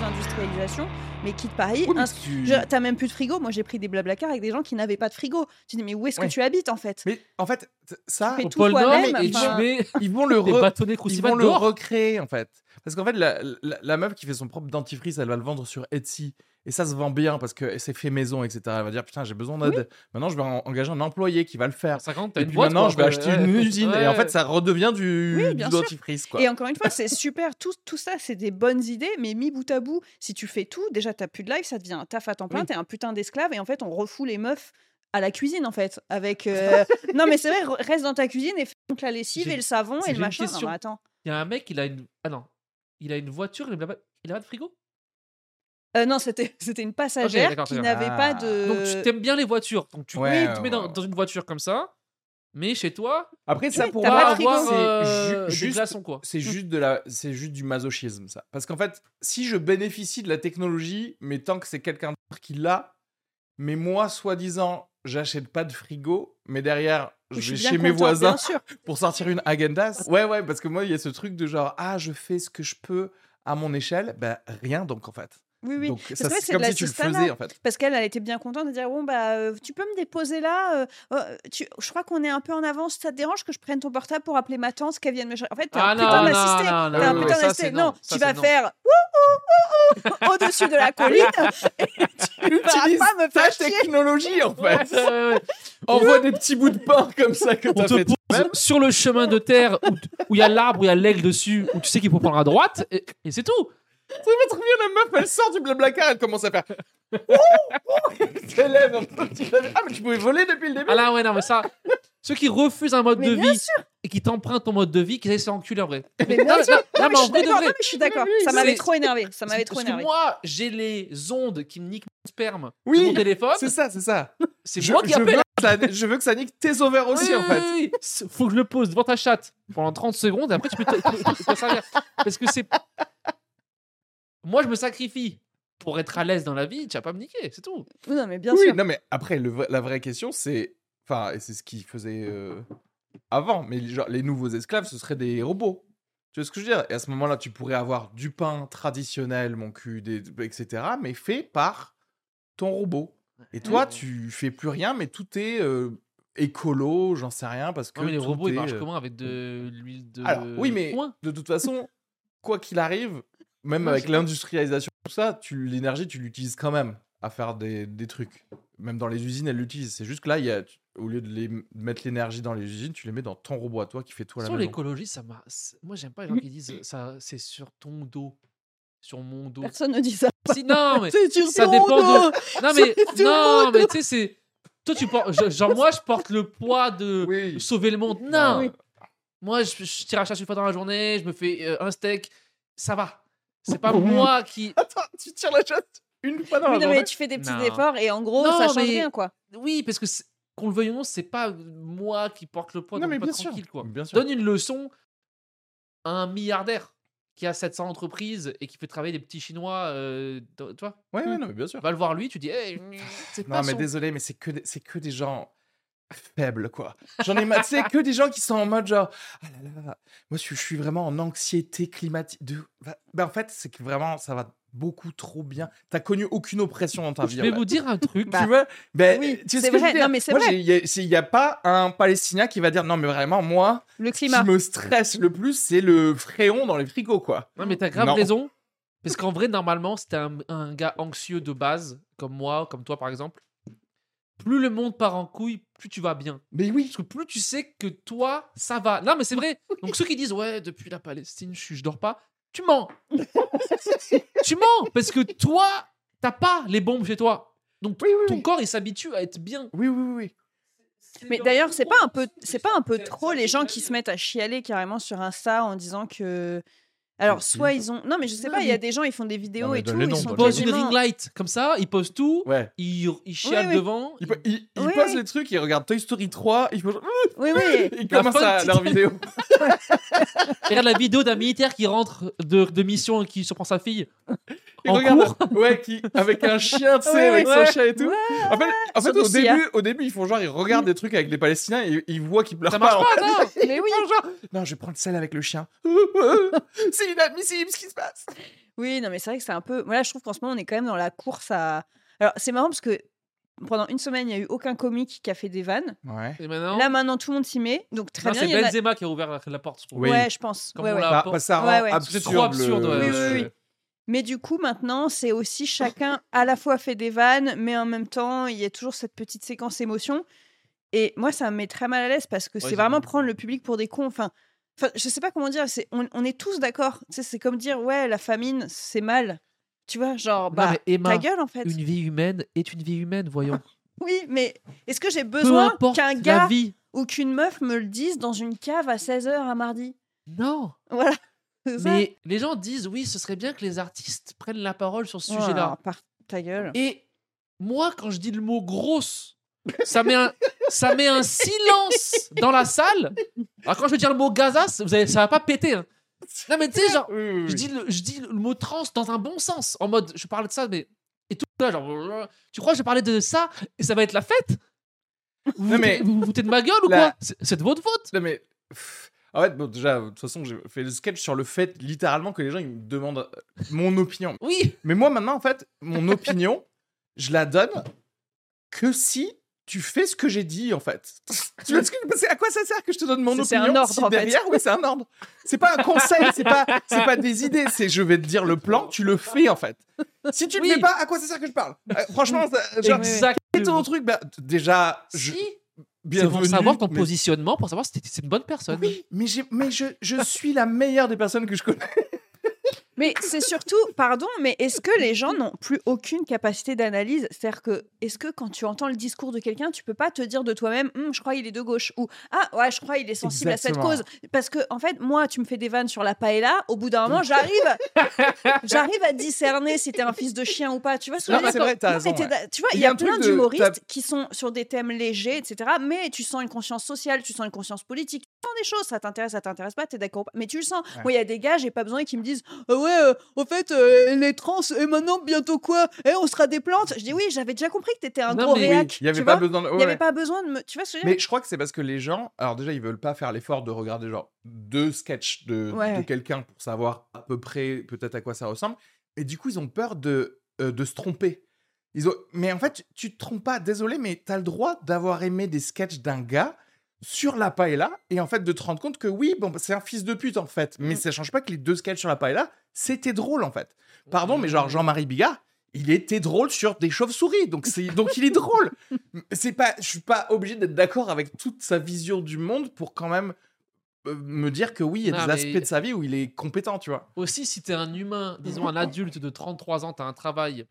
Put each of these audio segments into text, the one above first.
l'industrialisation, mais quitte Paris, Oui, tu- je- t'as même plus de frigo. Moi, j'ai pris des blablacar avec des gens qui n'avaient pas de frigo. Tu dis, mais où est-ce que tu habites en fait Mais en fait, ça, fais Au tout pôle Nord, toi-même, et tu mets ils vont le, re- ils vont le recréer en fait. Parce qu'en fait, la, la- la meuf qui fait son propre dentifrice, elle va le vendre sur Etsy. Et ça se vend bien parce que c'est fait maison, etc. Elle va dire Putain, j'ai besoin d'aide. Maintenant, je vais en- engager un employé qui va le faire. 50, t'as Et puis boîte, maintenant, quoi, je vais acheter Ouais. une usine. Et en fait, ça redevient du, Oui, dentifrice. Quoi. Et encore une fois, c'est super. Tout, tout ça, c'est des bonnes idées, mais mis bout à bout, si tu fais tout, déjà, t'as plus de live, ça devient un taf à temps plein, Oui. t'es un putain d'esclave, et en fait, on refoule les meufs à la cuisine, en fait. Avec. euh, non, mais c'est vrai, re- reste dans ta cuisine et fais donc la lessive et le savon et le machin. Non, question. mais attends. Il y a un mec, il a une. Ah non. Il a une voiture, il a pas, il a pas de frigo? Euh, non, c'était c'était une passagère qui n'avait pas Ah. de. Donc tu t'aimes bien les voitures. Donc tu, Ouais, te mets dans, une voiture comme ça, mais chez toi, Après, ça Oui, pour moi, avoir euh, ju- juste- glaçons, quoi. c'est juste de la c'est juste du masochisme ça parce qu'en fait si je bénéficie de la technologie mais tant que c'est quelqu'un d'autre qui l'a mais moi soi-disant j'achète pas de frigo mais derrière je vais chez mes voisins pour sortir une Agendas. Ouais ouais parce que moi il y a ce truc de genre ah je fais ce que je peux à mon échelle. Ben rien donc en fait Oui, oui. donc Parce ça c'est comme de si tu le faisais en fait Parce qu'elle, elle était bien contente de dire bon bah euh, tu peux me déposer là. euh, euh, tu- je crois qu'on est un peu en avance. Ça te dérange que je prenne ton portable pour appeler ma tante qu'elle vienne me chercher? En fait, t'es Ah un non, putain non, d'assisté. non, un putain d'assisté. tu vas non. faire au-dessus de la colline. et tu vas pas me ta faire chier. technologie en fait envoie des petits bouts de pain comme ça que On t'as te fait pose toi-même. sur le chemin de terre où où il y a l'arbre, où il y a l'aigle dessus, où tu sais qu'il faut prendre à droite, et, et c'est tout. Ça va trop bien, la meuf, elle sort du blablacar, elle commence à faire. Elle s'élève un peu, tu l'avais- Ah, mais tu pouvais voler depuis le début Ah là, ouais, non, mais ça. Ceux qui refusent un mode Mais de bien vie et qui t'empruntent ton mode de vie, qui essaient de s'enculer en vrai. Mais Non, bien mais- sûr. non, non, Non, mais je en suis d'accord. vrai. Non, mais je suis d'accord. Oui, oui, Ça c'est- m'avait trop énervé. Ça m'avait trop Parce énervé. que moi, j'ai les ondes qui me niquent mon sperme Oui, de mon téléphone. C'est ça, c'est ça. C'est Je, moi qui je appelle. veux que ça, je veux que ça nique tes ovaires aussi, Oui, en fait. oui, oui, oui. Faut que je le pose devant ta chatte pendant 30 secondes et après tu peux te- te- te- te servir. Parce que c'est. Moi, je me sacrifie pour être à l'aise dans la vie, tu vas pas me niquer, c'est tout. Oui, Non, mais bien oui, sûr. non, mais après, le la vraie question, c'est. Enfin, et c'est ce qu'ils faisaient euh, avant, mais genre, les nouveaux esclaves, ce seraient des robots. Tu vois ce que je veux dire? Et à ce moment-là, tu pourrais avoir du pain traditionnel, mon cul, des, etc., mais fait par ton robot. Et toi, tu fais plus rien, mais tout est euh, écolo, j'en sais rien, parce que. Non, mais les robots, ils marchent euh, comment Avec de l'huile de. Alors, oui, mais de toute façon, quoi qu'il arrive, même avec l'industrialisation, tout ça, tu, l'énergie, tu l'utilises quand même à faire des, des trucs. Même dans les usines, elles l'utilisent. C'est juste que là, il y a, tu- au lieu de, les, mettre l'énergie dans les usines, tu les mets dans ton robot à toi qui fait tout à la Sur l'écologie, ça m'a. Moi, j'aime pas les gens qui disent ça, c'est sur ton dos. Sur mon dos. Personne ne dit ça. Si, non, mais. C'est sur ça ton dépend dos. de. Non, mais. Non, tu sais, c'est. Toi, tu portes. Genre, moi, je porte le poids de Oui. sauver le monde. Non! Ah oui. Moi, je, je tire à chasse une fois dans la journée, je me fais euh, un steak. Ça va. C'est pas moi qui. Attends, tu tires la chatte une fois dans Oui, la non, journée mais tu fais des petits Non. efforts et en gros, Non, ça change mais- rien, quoi. Oui, parce que c'est- qu'on le veuille ou non, c'est pas moi qui porte le poids, Non, donc mais pas bien sûr. tranquille, quoi. Bien sûr. Donne une leçon à un milliardaire qui a 700 entreprises et qui fait travailler des petits Chinois, euh, dans- tu vois. Ouais, ouais, non, mais bien sûr. Va le voir lui, tu dis, hey, c'est Non, pas mais son- désolé, mais c'est que, des- c'est que des gens faibles, quoi. J'en ai sais, que des gens qui sont en mode genre, ah là là, moi, je, suis vraiment en anxiété climatique. De... Bah, bah, en fait, c'est que vraiment, ça va beaucoup trop bien. T'as connu aucune oppression dans ta vie. Je en vais fait. vous dire un truc. Bah, tu vois ben, oui, tu sais c'est ce que je veux vrai. dire? Non, mais c'est vrai. Il n'y a, pas un Palestinien qui va dire non, mais vraiment, moi, Le ce qui climat. me stresse le plus, c'est le fréon dans les frigos, quoi. Non, mais t'as grave Non. raison. Parce qu'en vrai, normalement, si t'es un, un gars anxieux de base, comme moi, comme toi par exemple, plus le monde part en couille, plus tu vas bien. Mais oui. Parce que plus tu sais que toi, ça va. Non, mais c'est vrai. Donc ceux qui disent, ouais, depuis la Palestine, je, je dors pas, tu mens. tu mens. Parce que toi, t'as pas les bombes chez toi. Donc Oui, oui, ton oui. corps, il s'habitue à être bien. Oui, oui, oui, oui. Mais d'ailleurs, c'est pas un peu, c'est pas un peu trop les gens qui se mettent à chialer carrément sur Insta en disant que Alors, soit ils ont. Non, mais je sais pas, il y a des gens, ils font des vidéos et tout. Ils sont posent une ring light comme ça, ils posent tout, Ouais. ils, ils chialent devant. Ils, ils, ils oui. les trucs, ils regardent Toy Story 3, ils, font- Oui, oui. ils commencent à leur vidéo. Ils regardent la vidéo d'un militaire qui rentre de, de mission et qui surprend sa fille. En regardent, ouais, qui, avec un chien, tu sais, Ouais, avec ouais. son chat et tout. En fait, en au, Sia. début, au début, ils font genre, ils regardent des trucs avec les Palestiniens et ils voient qu'ils pleurent Ça marche en pas, non Mais oui. Non, je vais prendre celle avec le chien. C'est inadmissible ce qui se passe. Oui, non, mais c'est vrai que c'est un peu. Voilà, je trouve qu'en ce moment, on est quand même dans la course à. Alors, c'est marrant parce que pendant une semaine, il n'y a eu aucun comique qui a fait des vannes. Ouais. Et maintenant, Là, maintenant, tout le monde s'y met. Donc, très non, bien. c'est en a- Benzema qui a ouvert la, la porte. je trouve. Oui. Ouais, je pense. Comme Ouais, ouais. pas- bah, ça rend Ouais, ouais. absurde. C'est trop absurde, le- ouais. Oui, oui, oui. Mais du coup, maintenant, c'est aussi chacun à la fois fait des vannes, mais en même temps, il y a toujours cette petite séquence émotion. Et moi, ça me met très mal à l'aise parce que c'est c'est- vraiment prendre le public pour des cons. Enfin, enfin je sais pas comment dire. C'est, on, on est tous d'accord. Tu sais, c'est comme dire, ouais, la famine, c'est mal. Tu vois, genre, bah, Emma, ta gueule, en fait. une vie humaine est une vie humaine, voyons. Oui, mais est-ce que j'ai besoin qu'un gars vie. ou qu'une meuf me le dise dans une cave à 16h un mardi? Non. Voilà. Ça? Mais les gens disent oui, ce serait bien que les artistes prennent la parole sur ce Oh, sujet-là. par ta gueule. Et moi, quand je dis le mot grosse, ça met un, ça met un silence dans la salle. Alors quand je vais dire le mot Gaza, vous allez, ça va pas péter. hein. Non mais tu sais, genre, je dis, le, je dis le mot trans dans un bon sens, en mode, je parle de ça, mais et tout là, genre, tu crois que je vais parler de ça et ça va être la fête? Vous, Non, mais- vous vous foutez de ma gueule ou La- quoi? C'est c'est de votre faute. Non, mais. En fait, bon, déjà, de toute façon, j'ai fait le sketch sur le fait, littéralement, que les gens ils me demandent euh, mon opinion. Oui. Mais moi, maintenant, en fait, mon opinion, je la donne que si tu fais ce que j'ai dit, en fait. tu vois ce que c'est À quoi ça sert que je te donne mon C'est- c'est opinion un ordre, si en fait. derrière, oui, c'est un ordre. C'est pas un conseil, c'est pas, c'est pas des idées. C'est je vais te dire le plan, tu le fais, en fait. Si tu le Oui. fais pas, à quoi ça sert que je parle? Euh, Franchement, ça- genre, Exact. fais ton truc? Bah, déjà, je, Si. C'est pour savoir ton mais- positionnement, pour savoir si c'est une bonne personne. Oui, mais, mais je, je suis la meilleure des personnes que je connais. Mais c'est surtout, pardon, mais est-ce que les gens n'ont plus aucune capacité d'analyse? C'est-à-dire que, est-ce que quand tu entends le discours de quelqu'un, tu peux pas te dire de toi-même, Hum, je crois il est de gauche ou ah ouais, je crois il est sensible à cette cause? Parce que en fait, moi, tu me fais des vannes sur la paella, au bout d'un moment, j'arrive, j'arrive à discerner si t'es un fils de chien ou pas. Tu vois ce que Non, je veux mais c'est dire vrai, Non, raison. ouais. Tu vois, Il y y a plein d'humoristes qui sont sur des thèmes légers, etc. Mais tu sens une conscience sociale, tu sens une conscience politique, tu sens des choses, ça t'intéresse, ça t'intéresse pas, t'es d'accord ou pas, mais tu le sens. Ouais. Moi, il y a des gars, j'ai pas besoin qu'ils me disent Ah ouais, euh, au fait, euh, les trans, et maintenant, bientôt quoi? Eh, on sera des plantes? Je dis oui, j'avais déjà compris que t'étais un Non, gros mais réac. Il y avait tu pas vois? besoin de. Il n'y avait ouais. pas besoin de me. Tu vois ce que je veux dire? Mais je crois que c'est parce que les gens, alors déjà, ils veulent pas faire l'effort de regarder genre deux sketchs de, Ouais. de quelqu'un pour savoir à peu près peut-être à quoi ça ressemble. Et du coup, ils ont peur de, euh, de se tromper. Ils ont... Mais en fait, tu te trompes pas, désolé, mais tu as le droit d'avoir aimé des sketchs d'un gars sur la paella et en fait de te rendre compte que oui, bon, c'est un fils de pute en fait. Mais Mm. ça change pas que les deux sketchs sur la paella, c'était drôle en fait. Pardon, mais genre Jean-Marie Bigard, il était drôle sur des chauves-souris, donc c'est donc il est drôle. C'est pas, je suis pas obligé d'être d'accord avec toute sa vision du monde pour quand même euh, me dire que oui, il y a Non, des aspects de sa vie où il est compétent, tu vois. Aussi, si t'es un humain, disons un adulte de 33 ans, t'as un travail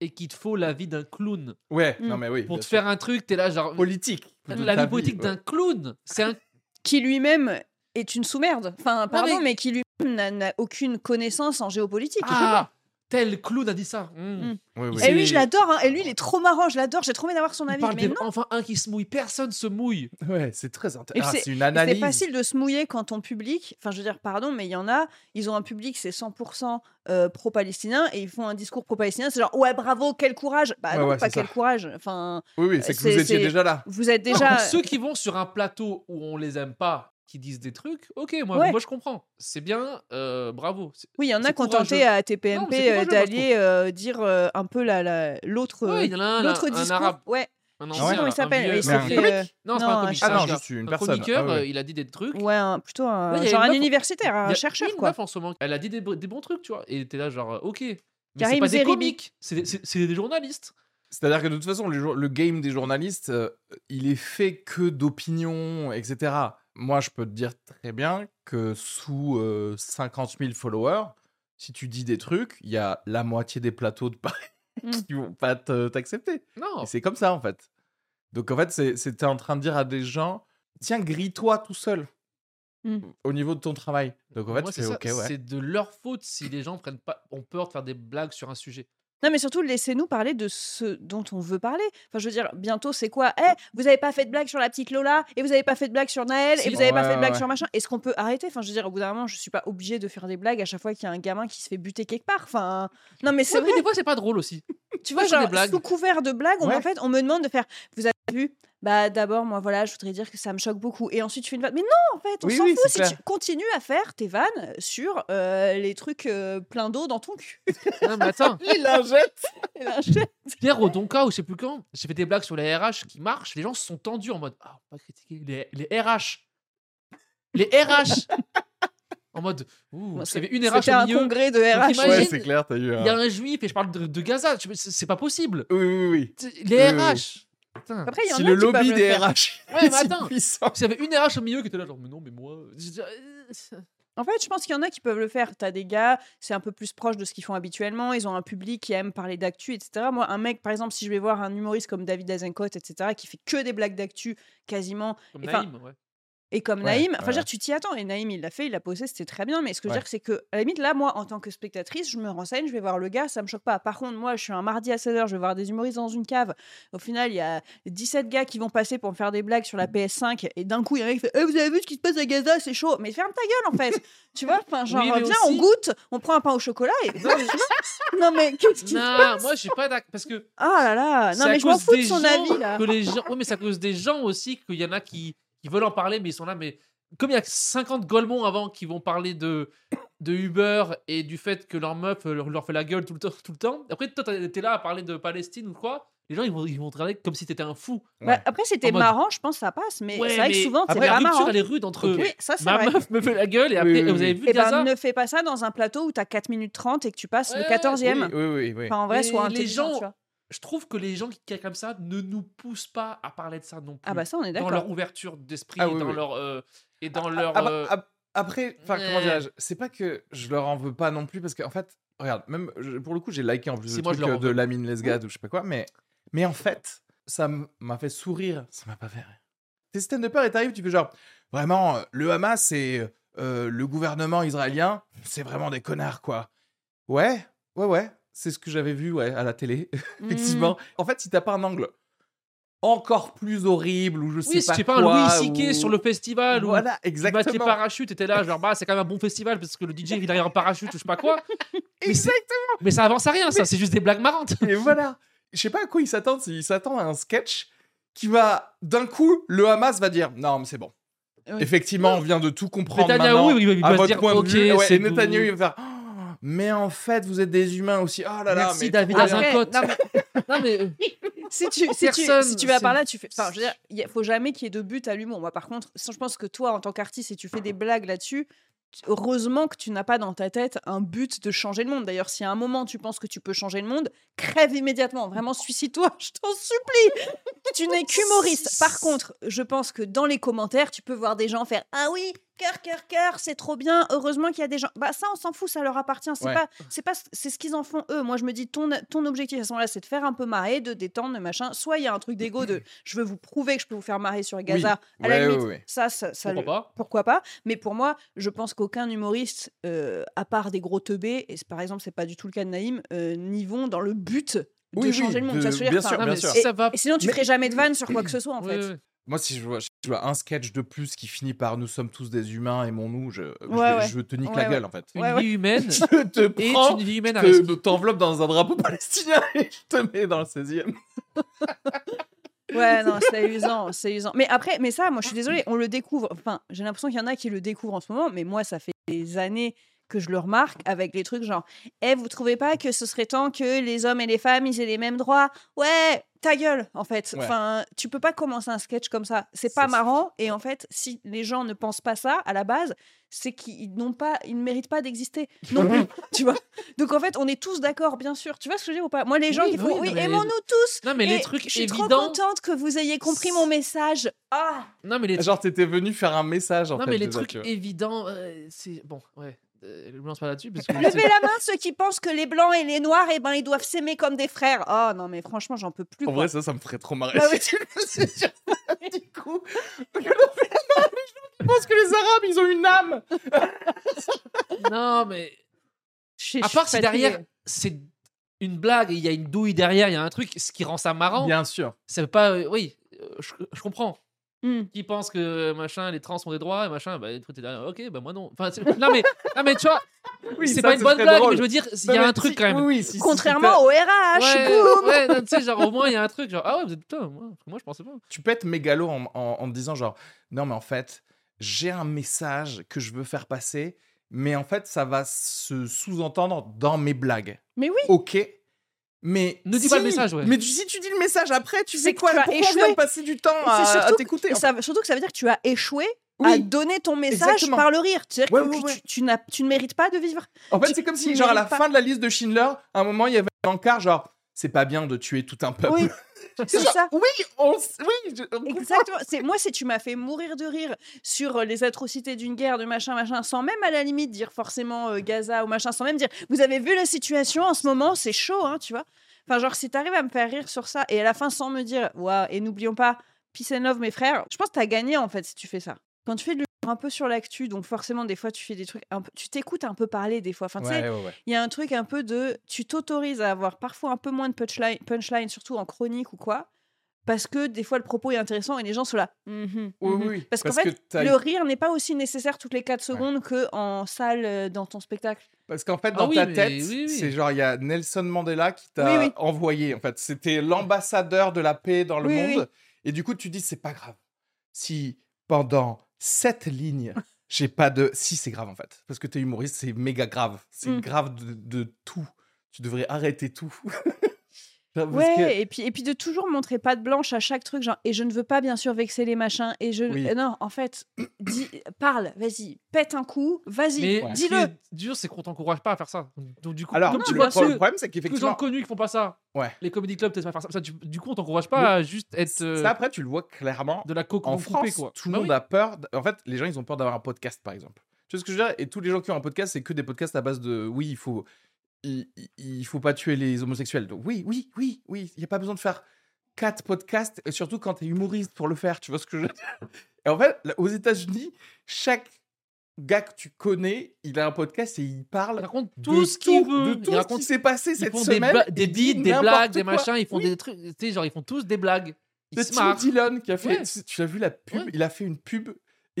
et qu'il te faut la vie d'un clown Ouais, Mm. non mais oui. pour te sûr. faire un truc, t'es là genre politique. la vie politique ouais. d'un clown. C'est un Qui lui-même est une sous-merde. Enfin, pardon, mais- mais... qui lui-même n'a- n'a aucune connaissance en géopolitique. ah tel clown a dit ça. Mm. Mm. Oui, oui. Et lui, je l'adore. hein. Et lui, il est trop marrant. Je l'adore. J'ai trop envie d'avoir son Il avis. parle Mais des- non. enfin un qui se mouille, personne se mouille. Ouais, c'est très intéressant. Ah, c'est- une Et C'est analyse. facile de se mouiller quand ton public, enfin je veux dire pardon, mais il y en a, ils ont un public c'est 100% euh, pro-palestinien et ils font un discours pro-palestinien, c'est genre ouais bravo, quel courage. Bah Ouais, non, ouais, pas quel ça. courage. Enfin, Oui, oui, c'est que vous étiez déjà là. vous êtes Non, déjà. ceux qui vont sur un plateau où on les aime pas, qui disent des trucs, ok, moi, Ouais. moi je comprends. C'est bien, euh, bravo. Oui, il y en a qui ont tenté à Non, TPMP euh, d'aller euh, dire euh, un peu la- la- l'autre Ouais, euh, il y en a un, l'autre un, un discours. arabe. Ouais. Un ancien, pas comment il s'appelle. un euh, Non, c'est pas non, un comique. Ah non, juste une un personne. chroniqueur, Ah ouais. euh, il a dit des trucs. Ouais, un- plutôt un, Ouais, genre un universitaire, un chercheur quoi. meuf en ce moment, elle a dit des, des bons trucs, tu vois. Et t'es là, genre, ok. Mais c'est pas des comiques, c'est des, journalistes. C'est-à-dire que de toute façon, le, game des journalistes, euh, il est fait que d'opinions, etc. Moi, je peux te dire très bien que sous euh, 50 000 followers, si tu dis des trucs, il y a la moitié des plateaux de Paris Mm. qui vont pas te- t'accepter. Non. C'est comme ça, en fait. Donc, en fait, c'était en train de dire à des gens, tiens, grille-toi tout seul. Mm. au niveau de ton travail. Donc en fait, c'est ouais. de leur faute si les gens prennent pas, ont peur de faire des blagues sur un sujet. Non, mais surtout, laissez-nous parler de ce dont on veut parler. Enfin, je veux dire, bientôt, c'est quoi? Eh, vous avez pas fait de blague sur la petite Lola, et vous avez pas fait de blague sur Naël, et vous avez pas Ouais, fait de blague ouais, sur machin. Est-ce qu'on peut arrêter? Enfin, je veux dire, au bout d'un moment, je suis pas obligée de faire des blagues à chaque fois qu'il y a un gamin qui se fait buter quelque part. Enfin, non, mais c'est Ouais, mais des fois, c'est pas drôle aussi. Tu vois, fais des genre, blagues. sous couvert de blagues, on, en fait, on me demande de faire. Vous avez vu Bah, d'abord, moi, voilà, je voudrais dire que ça me choque beaucoup. Et ensuite, tu fais une vanne. Mais non, en fait, on Oui, s'en oui, fout si clair. tu continues à faire tes vannes sur euh, les trucs euh, pleins d'eau dans ton cul. Non, mais attends, injecte. Et là, je- hier au Donka ou je sais plus quand, j'ai fait des blagues sur les RH qui marchent. Les gens se sont tendus en mode Ah, on va pas critiquer les, les RH. Les RH En mode Ouh, parce qu'il y avait une RH C'était au un milieu. congrès de RH. Ouais, c'est clair, t'as eu un. Il y a un juif et je parle de, de Gaza. C'est pas possible. Oui, oui, oui. Les Oui, oui, RH. Putain. Après, il y en Si a le qui peuvent lobby le des faire. RH Ouais, mais est si attends. puissant. S'il y avait une RH au milieu qui était là, genre, mais non, mais moi. je- euh, En fait, je pense qu'il y en a qui peuvent le faire. T'as des gars, c'est un peu plus proche de ce qu'ils font habituellement. Ils ont un public qui aime parler d'actu, etc. Moi, un mec, par exemple, si je vais voir un humoriste comme David Azencote, etc., qui fait que des blagues d'actu quasiment, Comme Enfin, Naïm, ouais. Et comme Ouais, Naïm, enfin, je veux ouais. dire, tu t'y attends. Et Naïm, il l'a fait, il l'a posé, c'était très bien. Mais ce que je veux dire, c'est que, à la limite, là, moi, en tant que spectatrice, je me renseigne, je vais voir le gars, ça me choque pas. Par contre, moi, je suis un mardi à 16h, je vais voir des humoristes dans une cave. Au final, il y a 17 gars qui vont passer pour me faire des blagues sur la PS5. Et d'un coup, il y a un mec qui fait Eh, Vous avez vu ce qui se passe à Gaza, c'est chaud. Mais ferme ta gueule, en fait. tu vois, enfin, genre, Oui, viens, on goûte, on prend un pain au chocolat et. non, mais qu'est-ce qui. Non, moi, je suis pas d'accord. Parce que. Ah là là, non, mais je m'en fous de son avis, là. Que les gens... Oui, mais c'est à cause des gens aussi qu'il y en a qui... qui veulent en parler, mais ils sont là. Mais comme il y a 50 Golemons avant qui vont parler de, de Uber et du fait que leur meuf euh, leur, leur fait la gueule tout le temps, tout le temps. Après, toi, t'es là à parler de Palestine ou quoi. Les gens, ils vont, ils vont te regarder comme si t'étais un fou. Bah, après, c'était mode- marrant, je pense que ça passe. Mais Ouais, c'est vrai que souvent, c'est Après, la pas marrant. elle est rude entre. Oui, ça, Ma vrai. meuf me fait la gueule et Oui, après, oui, vous avez vu Et ben, Gaza ne fais pas ça dans un plateau où t'as 4 minutes 30 et que tu passes le Ouais, 14e. Oui, oui, oui. oui. Enfin, en vrai, Mais sois les intelligent, gens- tu vois. Je trouve que les gens qui qui comme ça ne nous poussent pas à parler de ça non plus. Ah bah ça, on est dans d'accord. leur ouverture d'esprit, Ah oui, dans oui. leur euh, et dans Ah, leur. ah bah, euh, ah, Après, enfin, comment dirais-je C'est pas que je leur en veux pas non plus parce qu'en fait, regarde, même pour le coup, j'ai liké en plus Si, le moi, truc leur euh, de. Lamine Lesgade ou je sais pas quoi, mais mais en fait, ça m'a fait sourire, ça m'a pas fait rire. T'es stand-upper et t'arrives, tu fais genre vraiment euh, le Hamas et euh, le gouvernement israélien, c'est vraiment des connards quoi. Ouais, ouais, ouais, c'est ce que j'avais vu ouais à la télé, effectivement. En fait, si t'as pas un angle encore plus horrible ou je sais Oui, si pas tu pas un quoi, Louis ou- sur le festival ou voilà, tu exactement. match les parachutes, t'étais là, genre bah c'est quand même un bon festival parce que le DJ il derrière un parachute ou je sais pas quoi. Mais, c'est- mais ça avance à rien, ça, c'est juste des blagues marrantes. Et voilà. Je sais pas à quoi ils s'attendent. Ils s'attendent à un sketch qui va, d'un coup, le Hamas va dire Non, mais c'est bon. Oui. Effectivement, on vient de tout comprendre. Netanyahou, maintenant, il, il à va votre dire point de ok, vue. Ouais, c'est et Netanyahou, il va faire Mais en fait, vous êtes des humains aussi. Oh là là. Merci, mais David. Après, non, mais Non mais euh, si tu, si, tu, si tu vas par là, tu fais. Enfin, je veux dire, il faut jamais qu'il y ait de but à l'humour. Moi, par contre, je pense que toi, en tant qu'artiste, si tu fais des blagues là-dessus, heureusement que tu n'as pas dans ta tête un but de changer le monde. D'ailleurs, si à un moment tu penses que tu peux changer le monde, crève immédiatement. Vraiment, suicide-toi, je t'en supplie. tu n'es qu'humoriste. Par contre, je pense que dans les commentaires, tu peux voir des gens faire Ah oui, cœur, cœur, cœur, c'est trop bien. Heureusement qu'il y a des gens. Bah, ça, on s'en fout, ça leur appartient. C'est Ouais. pas, c'est pas, c'est ce qu'ils en font eux. Moi, je me dis, ton, ton objectif à ce moment-là, c'est de faire un peu marrer, de détendre, de machin. Soit il y a un truc d'ego de je veux vous prouver que je peux vous faire marrer sur Gaza. À la limite, ouais, ouais. ça, ça, ça pourquoi le- pas? pourquoi pas? Mais pour moi, je pense qu'aucun humoriste, euh, à part des gros teubés, et c'est- par exemple, c'est pas du tout le cas de Naïm, euh, n'y vont dans le but de Oui, oui, changer le monde. de- veux bien dire sûr, bien sûr. si ça va Et sinon, tu Mais- ferais jamais de vanne sur quoi que ce soit, en fait. Moi, si je, vois, je vois un sketch de plus qui finit par Nous sommes tous des humains, aimons-nous, je, je, Ouais, ouais. je te nique Ouais, la ouais. gueule en fait. Une vie humaine Je te et prends, une vie humaine à je te- t'enveloppe dans un drapeau palestinien et je te mets dans le 16e. Ouais, non, c'est usant, c'est usant. Mais après, mais ça, moi, je suis désolée, on le découvre. Enfin, j'ai l'impression qu'il y en a qui le découvrent en ce moment, mais moi, ça fait des années que je le remarque avec les trucs genre, eh, vous trouvez pas que ce serait temps que les hommes et les femmes ils aient les mêmes droits? Ouais, ta gueule, en fait. Ouais. Enfin, tu peux pas commencer un sketch comme ça. C'est pas marrant. Et en fait, si les gens ne pensent pas ça à la base, c'est qu'ils n'ont pas, ils ne méritent pas d'exister non plus. tu vois Donc en fait, on est tous d'accord, bien sûr. Tu vois ce que je veux dire ou pas? Moi, les gens Oui, qui oui, font, non, oui, mais- aimons-nous tous. Non mais Et les trucs je suis trop contente que vous ayez compris mon message. Ah Non mais les Genre, t'étais venu faire un message en non fait. mais les trucs évidents, euh, c'est bon ouais. Euh, je me lance pas là-dessus parce que Levez la main ceux qui pensent que les blancs et les noirs, eh ben, ils doivent s'aimer comme des frères. Oh non, mais franchement, j'en peux plus. En quoi. vrai, ça, ça me ferait trop marrer. Bah si tu le faisais sur ça, du coup. Je pense que les Arabes, ils ont une âme. Non, mais Je- à part si derrière, c'est une blague il y a une douille derrière, il y a un truc, ce qui rend ça marrant. Bien sûr. Ça veut pas. euh, oui, euh, je, je comprends. Hmm. Qui pense que machin, les trans ont des droits et machin, bah, derrière. Ok, bah moi non. Enfin, non, mais, non, mais tu vois, Oui, c'est pas une bonne blague, drôle. mais je veux dire, il y a un truc si- quand même. Oui, oui, si- si Contrairement au RH, Ouais, boum ouais, non, tu sais, genre au moins il y a un truc, genre ah ouais, vous êtes putain, moi, moi je pensais pas. tu peux être mégalo en, en- en te disant genre non mais en fait j'ai un message que je veux faire passer mais en fait ça va se sous-entendre dans mes blagues Mais oui. ok mais Ne dis si- pas le message, ouais. mais tu- si tu dis le message après tu que quoi tu pourquoi on échoué. vient de passer du temps Et à, t'écouter surtout que ça veut dire que tu as échoué Oui. à donner ton message Exactement. par le rire. C'est-à-dire Ouais, que, ouais, que ouais. Tu, tu ne mérites pas de vivre. en fait c'est comme si genre à la pas. fin de la liste de Schindler à un moment il y avait un encart genre c'est pas bien de tuer tout un peuple Oui, c'est ça. oui on oui je- on comprend. Exactement. C'est moi, si tu m'as fait mourir de rire sur euh, les atrocités d'une guerre, de machin, machin, sans même à la limite dire forcément euh, Gaza ou machin, sans même dire vous avez vu la situation en ce moment, c'est chaud, hein, tu vois? Enfin, genre, si t'arrives à me faire rire sur ça et à la fin sans me dire waouh, et n'oublions pas, peace and love, mes frères, je pense que t'as gagné en fait si tu fais ça. Quand tu fais de un peu sur l'actu, donc forcément, des fois, tu fais des trucs un peu, tu t'écoutes un peu parler des fois. Enfin, tu sais, ouais, ouais, ouais. il y a un truc un peu de. Tu t'autorises à avoir parfois un peu moins de punchline, punchline, surtout en chronique ou quoi, parce que des fois le propos est intéressant et les gens sont là. Mhm, Oui, mhm. oui, Parce qu'en fait, que le rire n'est pas aussi nécessaire toutes les 4 secondes que en salle euh, dans ton spectacle. Parce qu'en fait, Ah dans oui, ta tête, oui, oui. c'est genre, il y a Nelson Mandela qui t'a Oui, oui. envoyé. En fait, c'était l'ambassadeur de la paix dans le Oui, oui, monde. Et du coup, tu dis, c'est pas grave. Si pendant sept lignes, j'ai pas de. Si, c'est grave, en fait. Parce que t'es humoriste, c'est méga grave. C'est Mm. grave de, de tout. Tu devrais arrêter tout. Parce Ouais, que- et puis, et puis de toujours montrer patte blanche à chaque truc, genre, et je ne veux pas bien sûr vexer les machins, et je. Oui. Euh, Non, en fait, dis, parle, vas-y, pète un coup, vas-y, Mais ce qui dis-le. est dur, c'est qu'on t'encourage pas à faire ça. Donc du coup, Alors, comme non, tu le, vois pro- le problème, c'est tous les gens qu'effectivement. connus qui font pas ça, Ouais. les comedy clubs peut-être pas faire ça. Ça, tu- du coup, on t'encourage pas à juste être euh, Ça, après, tu le vois clairement. de la coke En France, coupée, quoi. tout le Bah monde oui. a peur. En fait, les gens, ils ont peur d'avoir un podcast, par exemple. Tu vois ce que je veux dire? Et tous les gens qui ont un podcast, c'est que des podcasts à base de oui, il faut, il, il- il faut pas tuer les homosexuels. Donc oui, oui, oui, oui. Il y a pas besoin de faire quatre podcasts, et surtout quand tu es humoriste pour le faire. Tu vois ce que je veux dire? Et en fait, aux États-Unis, chaque gars que tu connais, il a un podcast et il Il parle raconte de tout ce qu'il veut. de Il tout ce raconte qui s'est passé ils cette font des, semaine. des il dit beats, des blagues, des machins, ils font Oui. des trucs, tu sais, genre ils font tous des blagues. C'est Tim. Dillon qui a fait. Ouais. Tu, tu as vu la pub? Ouais. Il a fait une pub.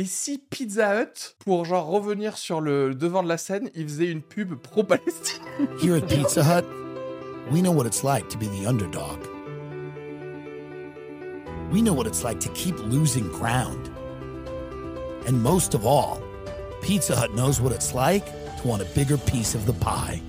Et si Pizza Hut, pour genre revenir sur le devant de la scène, il faisait une pub pro-Palestine Here at Pizza Hut, we know what it's like to be the underdog. We know what it's like to keep losing ground. And most of all, Pizza Hut knows what it's like to want a bigger piece of the pie.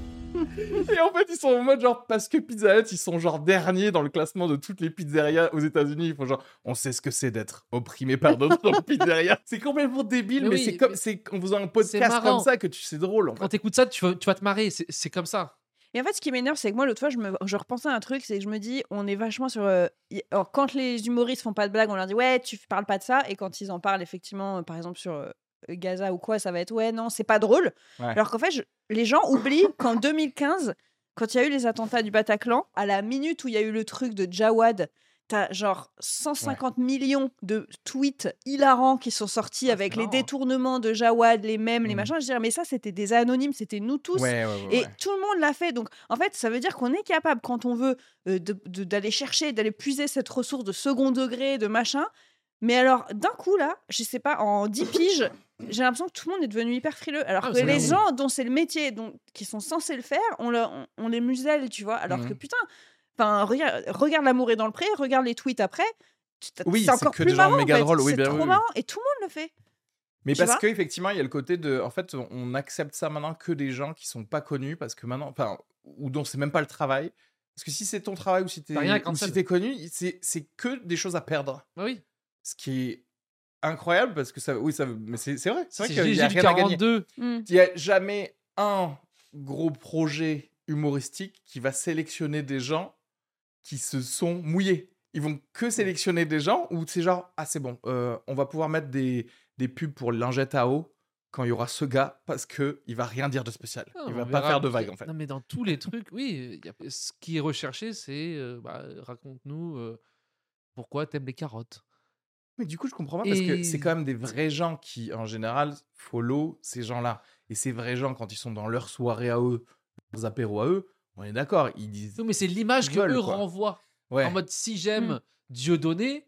Et en fait, ils sont en mode genre, parce que Pizza Hut, ils sont genre derniers dans le classement de toutes les pizzerias aux États-Unis. Ils font genre, on sait ce que c'est d'être opprimé par d'autres pizzerias. C'est complètement débile, Mais mais, oui, c'est comme, mais c'est en faisant un podcast comme ça que tu, c'est drôle en Quand fait. t'écoutes ça, tu vas, tu vas te marrer. C'est c'est comme ça. Et en fait, ce qui m'énerve, c'est que moi, l'autre fois, je, me, je repensais à un truc, c'est que je me dis, on est vachement sur. euh, y- alors, quand les humoristes font pas de blagues, on leur dit, ouais, tu parles pas de ça. Et quand ils en parlent, effectivement, euh, par exemple, sur euh, Gaza ou quoi, ça va être, ouais, non, c'est pas drôle. Ouais. Alors qu'en fait, je- les gens oublient qu'en 2015, quand il y a eu les attentats du Bataclan, à la minute où il y a eu le truc de Jawad, t'as genre 150 millions de tweets hilarants qui sont sortis Ah, avec les détournements de Jawad, les mèmes, les Mhm. machins. Je dirais, mais ça, c'était des anonymes, c'était nous tous. Ouais, ouais, ouais. Et tout le monde l'a fait. Donc, en fait, ça veut dire qu'on est capable, quand on veut, euh, d'aller chercher, d'aller puiser cette ressource de second degré, de machin. Mais alors, d'un coup, là, je sais pas, en 10 piges, j'ai l'impression que tout le monde est devenu hyper frileux. Alors Ah, que les gens dont c'est le métier, donc, qui sont censés le faire, on, leur- on, on les muselle, tu vois. Alors que Mhm. putain, enfin, regarde, regarde L'amour est dans le pré, regarde les tweets après. Oui, c'est encore que plus des gens marrant, en méga fait. drôles, oui, C'est bien, trop oui, oui. marrant et tout le monde le fait. Mais Tu parce qu'effectivement, il y a le côté de. En fait, on accepte ça maintenant que des gens qui sont pas connus parce que maintenant. Enfin, ou dont c'est même pas le travail. Parce que si c'est ton travail ou si t'es si t'es connu, c'est c'est que des choses à perdre. Bah oui. Ce qui est incroyable parce que ça. Oui, ça. Mais c'est c'est vrai. C'est vrai qu'il y a du rien à gagner. 42. Mm. Il y a jamais un gros projet humoristique qui va sélectionner des gens qui se sont mouillés. Ils vont que sélectionner des gens où c'est genre ah c'est bon, euh, on va pouvoir mettre des, des pubs pour lingette à eau quand il y aura ce gars parce que il va rien dire de spécial. Ah, il va pas faire de vagues en fait. Non, mais dans tous les trucs, oui. il y a- ce qui est recherché, c'est euh, bah, raconte-nous euh, pourquoi t'aimes les carottes. Mais du coup, je comprends pas parce que c'est quand même des vrais gens qui, en général, follow ces gens-là. Et ces vrais gens, quand ils sont dans leur soirée à eux, leurs apéros à eux, on est d'accord, ils disent. Non, mais c'est l'image que eux quoi. renvoient. Ouais. En mode si j'aime Mm. Dieudonné.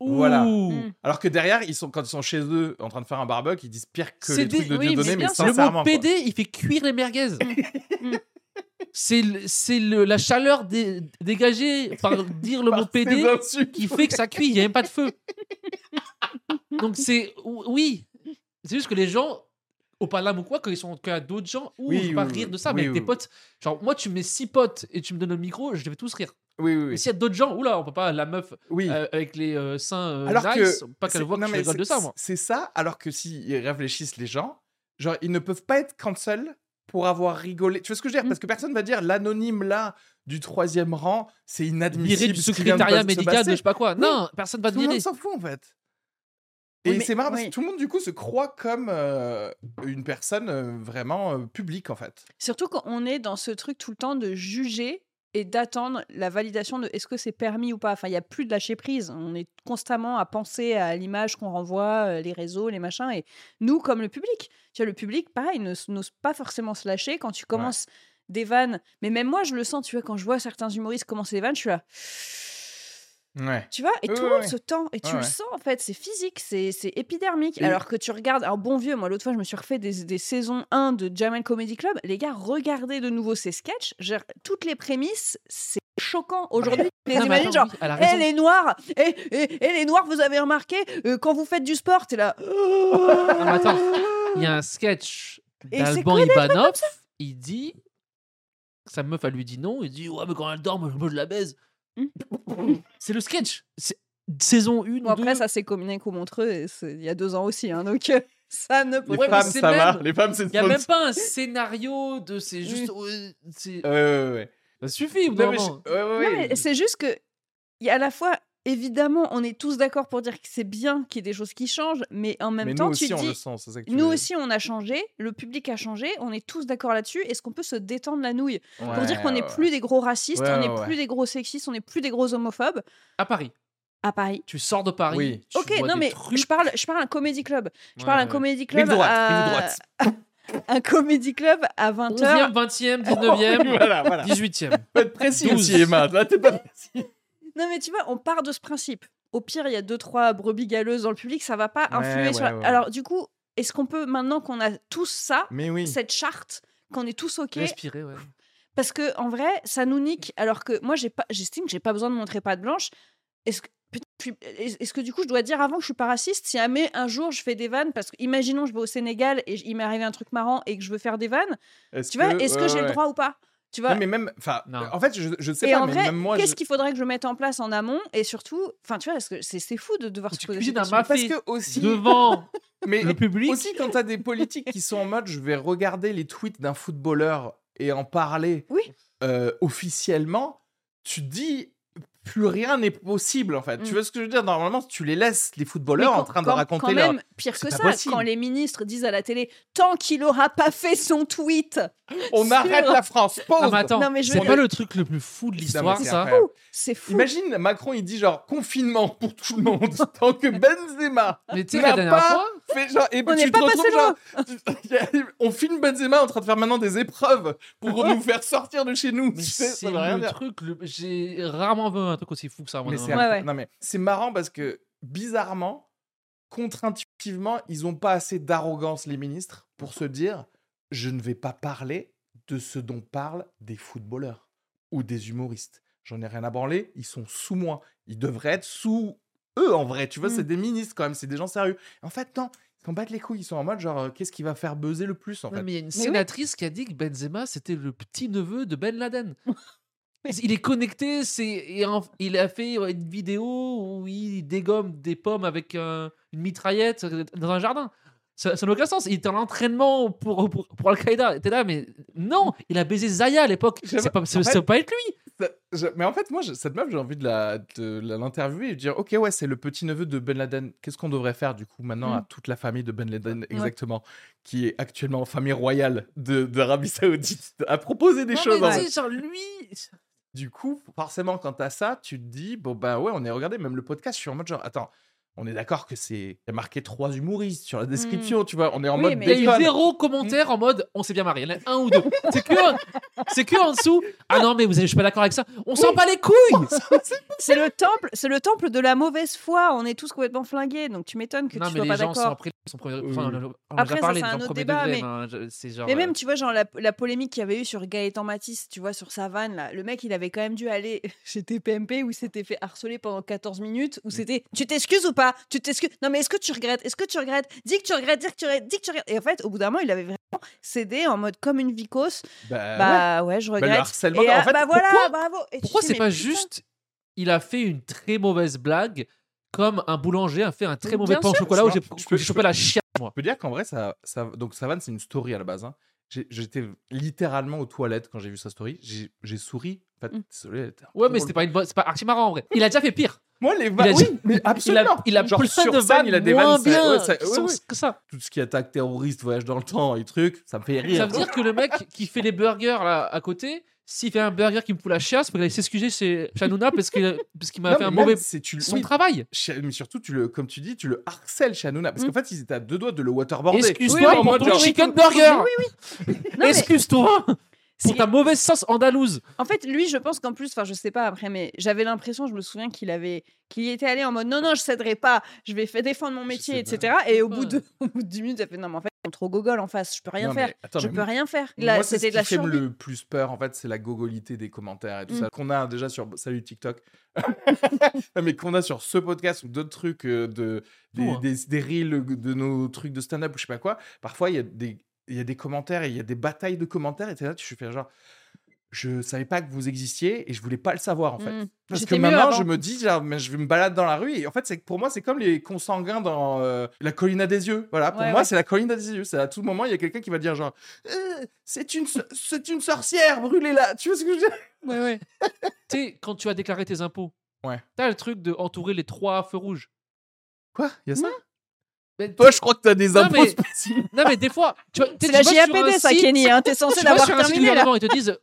Voilà. ouh, Mm. Alors que derrière, ils sont, quand ils sont chez eux en train de faire un barbecue, ils disent pire que C'est les des- trucs de oui, Dieudonné, mais mais, bien sûr. Le sincèrement. mot quoi. PD, il fait cuire les merguez. Mm. C'est la chaleur dé- dégagée par dire le mot PD qui fait que ça cuit. Il n'y a même pas de feu. Donc c'est oui, c'est juste que les gens au Palam ou quoi, quand ils sont a d'autres gens, ou Oui, pas oui, rire de ça, Oui, mais avec tes potes, genre moi tu mets six potes et tu me donnes le micro, je vais tous rire. Oui, oui, Mais oui. s'il y a d'autres gens, oula, on peut pas la meuf Oui. euh, avec les euh, seins euh, Alors nice, que pas qu'elle voit que non, je de c'est- ça moi. C'est ça, alors que s'ils réfléchissent les gens, genre ils ne peuvent pas être cancel pour avoir rigolé. Tu vois ce que je veux dire? Mm. Parce que personne va dire l'anonyme là du troisième rang, c'est Viré inadmissible. du secrétariat médical de je sais pas quoi. Oui. Non, personne va te Tout le monde virer. s'en fout en fait. Et c'est marrant parce oui. que tout le monde du coup se croit comme euh, une personne euh, vraiment euh, publique en fait. Surtout quand on est dans ce truc tout le temps de juger et d'attendre la validation de est-ce que c'est permis ou pas. Enfin, il n'y a plus de lâcher prise. On est constamment à penser à l'image qu'on renvoie, euh, les réseaux, les machins. Et nous, comme le public, tu vois, le public, pareil, n'ose pas forcément se lâcher quand tu commences des vannes. Mais même moi, je le sens, tu vois, quand je vois certains humoristes commencer des vannes, je suis là. Ouais. Tu vois, et Oui, tout oui, le monde oui. se tend, et tu le sens en fait, c'est physique, c'est c'est épidermique. Et- Alors que tu regardes un bon vieux, moi l'autre fois je me suis refait des, des saisons 1 de Jamel Comedy Club, les gars, regardez de nouveau ces sketchs, Genre, toutes les prémices, c'est choquant. Aujourd'hui, tu les imagines genre, a Eh les noirs, eh, eh, eh, les noirs, vous avez remarqué, euh, quand vous faites du sport, t'es là. Non, mais attends, il y a un sketch Et d'Alban Ivanov. Il dit. Sa meuf, elle lui dit non. Il dit Ouais, mais quand elle dort, moi, je la baise. Hmm. C'est le sketch. C'est saison 1. Bon, après, ça s'est combiné qu'au Montreux, il y a deux ans aussi, hein, donc euh, ça ne peut Les Ouais, femmes, ça même- va. Les femmes, c'est Il n'y a même pas un scénario de. C'est juste. ouais, c'est- Ouais, ouais, ouais. Ça suffit, Non, mais je- moment. ouais, ouais, Non, ouais. mais c'est juste que, il y a à la fois, évidemment, on est tous d'accord pour dire que c'est bien qu'il y ait des choses qui changent, mais en même Mais temps, nous tu aussi, on dis, le sent. c'est ça que tu nous veux aussi, on a changé, le public a changé, on est tous d'accord là-dessus. Est-ce qu'on peut se détendre la nouille? Pour dire qu'on n'est ouais, plus des gros racistes, Ouais, on n'est ouais. plus des gros sexistes, on n'est plus des gros homophobes À Paris. à Paris Tu sors de Paris. Oui. tu Ok, vois non des mais trucs. je parle, je parle un comédie club. Je Ouais, parle un comédie club Rive droite, à... rive droite. un comédie club à 20h. 11e, 20e, 19e, voilà, voilà. 18e. Faut être précis 12. aussi, Emma. Là, t'es pas précis. Non mais tu vois, on part de ce principe. Au pire, il y a deux trois brebis galeuses dans le public, ça va pas Ouais, influer ouais, sur. la- ouais. Alors du coup, est-ce qu'on peut maintenant qu'on a tous ça, Mais oui. cette charte, qu'on est tous ok, Respirer, ouais. parce que en vrai, ça nous nique. Alors que moi, j'ai pas, j'estime que j'ai pas besoin de montrer patte blanche. Est-ce que est-ce du coup, je dois dire avant que je suis pas raciste Si jamais un jour je fais des vannes, parce que imaginons je vais au Sénégal et il m'est arrivé un truc marrant et que je veux faire des vannes, Est-ce tu vois, que- est-ce que ouais, j'ai le droit ou pas? Tu vois Non, mais même. Enfin, en fait, je, je sais Et pas, en mais vrai, même moi. qu'est-ce je- qu'il faudrait que je mette en place en amont Et surtout, enfin, tu vois, parce que c'est c'est fou de devoir se Tu poser cuisines cette un question. mafé Parce que aussi. devant Mais le public. aussi, quand t'as des politiques qui sont en mode je vais regarder les tweets d'un footballeur et en parler Oui. euh, officiellement, tu te dis plus rien n'est possible en fait. Mm. Tu vois ce que je veux dire? Normalement, tu les laisses les footballeurs quand- en train de raconter quand leur. Pire que ça possible. quand les ministres disent à la télé tant qu'il aura pas fait son tweet On sur- arrête la France. Pause. Mais attends, Non, mais je c'est pas le truc le plus fou de l'histoire, c'est ça. c'est fou Imagine Macron, il dit genre confinement pour tout le monde, tant que Benzema Mais tu la dernière pas fois, fait genre et On tu n'est te pas retrouves passé genre, tu- on filme Benzema en train de faire maintenant des épreuves pour nous faire sortir de chez nous. mais Tu sais, c'est le dire. truc. le- J'ai rarement vu un truc aussi fou que ça. à mon Mais avis. c'est Ouais, incroyable. ouais. non mais c'est marrant parce que bizarrement, contre-intuitivement, ils ont pas assez d'arrogance les ministres pour se dire je ne vais pas parler de ce dont parlent des footballeurs ou des humoristes. J'en ai rien à branler, ils sont sous moi. Ils devraient être sous eux en vrai. Tu vois, c'est des ministres quand même, c'est des gens sérieux. En fait, non, ils s'en battent les couilles. Ils sont en mode genre euh, qu'est-ce qui va faire buzzer le plus en Non, fait? mais il y a une oui. sénatrice qui a dit que Benzema c'était le petit neveu de Ben Laden. il est connecté, c'est il a fait une vidéo où il dégomme des pommes avec un- une mitraillette dans un jardin. Ça n'a aucun sens. Il était en entraînement pour, pour, pour Al-Qaïda. T'es là, mais non, il a baisé Zaya à l'époque. C'est pas, ça fait- pas être lui. Ça- je- mais en fait, moi, je- cette meuf, j'ai envie de la- de la- l'interviewer et de dire Ok, ouais, c'est le petit neveu de Ben Laden. Qu'est-ce qu'on devrait faire du coup maintenant Mm. à toute la famille de Ben Laden, exactement, qui est actuellement en famille royale de- d'Arabie Saoudite, à proposer des Non, choses mais genre lui. Du coup, forcément, quand t'as ça, tu te dis Bon, bah ouais, on est regardé, même le podcast, je suis en mode genre Attends, on est d'accord que c'est il y a marqué trois humoristes sur la description, tu vois. On est en Oui, mode mais- Il y a eu zéro commentaire en mode on s'est bien marié. Il y en a un ou deux. C'est que, c'est que en dessous. Ah non, mais vous avez, je suis pas d'accord avec ça. On s'en bat les couilles. C'est le temple, c'est le temple de la mauvaise foi. On est tous complètement flingués, donc tu m'étonnes que non, tu mais sois les pas gens sont d'accord. après. Sont premier, Oui, enfin, oui. on a Après, déjà ça, parlé c'est dans un le autre premier débat, degré. mais- ben, je- genre. Mais euh, même, tu vois, genre la, la polémique qu'il y avait eu sur Gaëtan Matisse, tu vois, sur sa vanne, là, le mec, il avait quand même dû aller chez TPMP où il s'était fait harceler pendant 14 minutes, où c'était tu t'excuses ou pas Tu t'excuses Non, mais est-ce que tu regrettes? Est-ce que tu regrettes? Dis que tu regrettes, dis que tu regrettes, dis que tu regrettes. Et en fait, au bout d'un moment, il avait vraiment cédé en mode comme une vicose. Bah, ouais. Bah ouais, je Bah, le regrette. harcèlement, Et, en fait, bah voilà, pourquoi- bravo. Et Pourquoi c'est pas putain, juste il a fait une très mauvaise blague comme un boulanger a fait un très mauvais bien pain au chocolat où je j'ai peux- je peux- chopé la chiasse moi. Je peux dire qu'en vrai, ça, ça, donc Savane, c'est une story à la base. hein. J'étais littéralement aux toilettes quand j'ai vu sa story. J'ai souri. En fait, Mm. désolé, Ouais, mais c'était pas une bonne, c'est pas archi marrant en vrai. Il a déjà fait pire. Moi, les vannes. dit- Oui, mais absolument. Il a, il a Genre, plein sur de scène, vannes il a des moins vannes. ça- bien ouais, ça- ouais, ouais. que ça. Tout ce qui est attaque terroriste, voyage dans le temps et trucs, ça me fait rire. Ça veut dire que le mec qui fait les burgers là à côté, s'il fait un burger qui me fout la chiasse, il faut qu'il aille s'excuser chez Hanouna parce qu'il parce qu'il m'a fait un mauvais c'est- tu son oui, travail. Mais surtout, tu le, comme tu dis, tu le harcèles chez Hanouna. Parce Mm. qu'en fait, ils étaient à deux doigts de le waterboarder. Excuse-toi Oui, pour ton chicken burger. Excuse-toi pour c'est- ta mauvaise sauce andalouse. En fait, lui, je pense qu'en plus, enfin, je sais pas après, mais j'avais l'impression, je me souviens qu'il avait, qu'il y était allé en mode non, non, je céderai pas, je vais faire défendre mon métier, etc. Et au bout, de, au bout de 10 minutes, il a fait non, mais en fait, ils sont trop gogol en face, je peux rien Non, faire. mais attends, je mais peux rien faire. Moi, Là, c'était ce de la qui fait le plus peur, en fait, c'est la gogolité des commentaires et tout Mm. ça. Qu'on a déjà sur Salut TikTok, mais qu'on a sur ce podcast ou d'autres trucs, euh, de, des, hein. des, des reels de nos trucs de stand-up ou je sais pas quoi. Parfois, il y, a des- il y a des commentaires et il y a des batailles de commentaires et là, tu fais genre. Je savais pas que vous existiez et je voulais pas le savoir en fait. Mm. Parce que maintenant, je me dis, genre, mais je me balade dans la rue et en fait, c'est pour moi, c'est comme les consanguins dans euh, la colline à des yeux. Voilà, pour Ouais, moi, ouais. c'est la colline à des yeux. C'est à tout moment, il y a quelqu'un qui va dire genre, Euh, c'est une, c'est une sorcière, brûlez-la. Tu vois ce que je veux dire? Ouais, ouais. Tu sais, quand tu as déclaré tes impôts, Ouais. t'as le truc de entourer les trois feux rouges. Quoi? Il y a ça? Mais- Toi, je crois que t'as des impôts mais- spécifiques. Non, mais des fois, tu vois, C'est la tu vas sur JAPD, un ça, site- Kenny. Hein. T'es censé Tu vas l'avoir sur un site du terminé là. gouvernement, ils te disent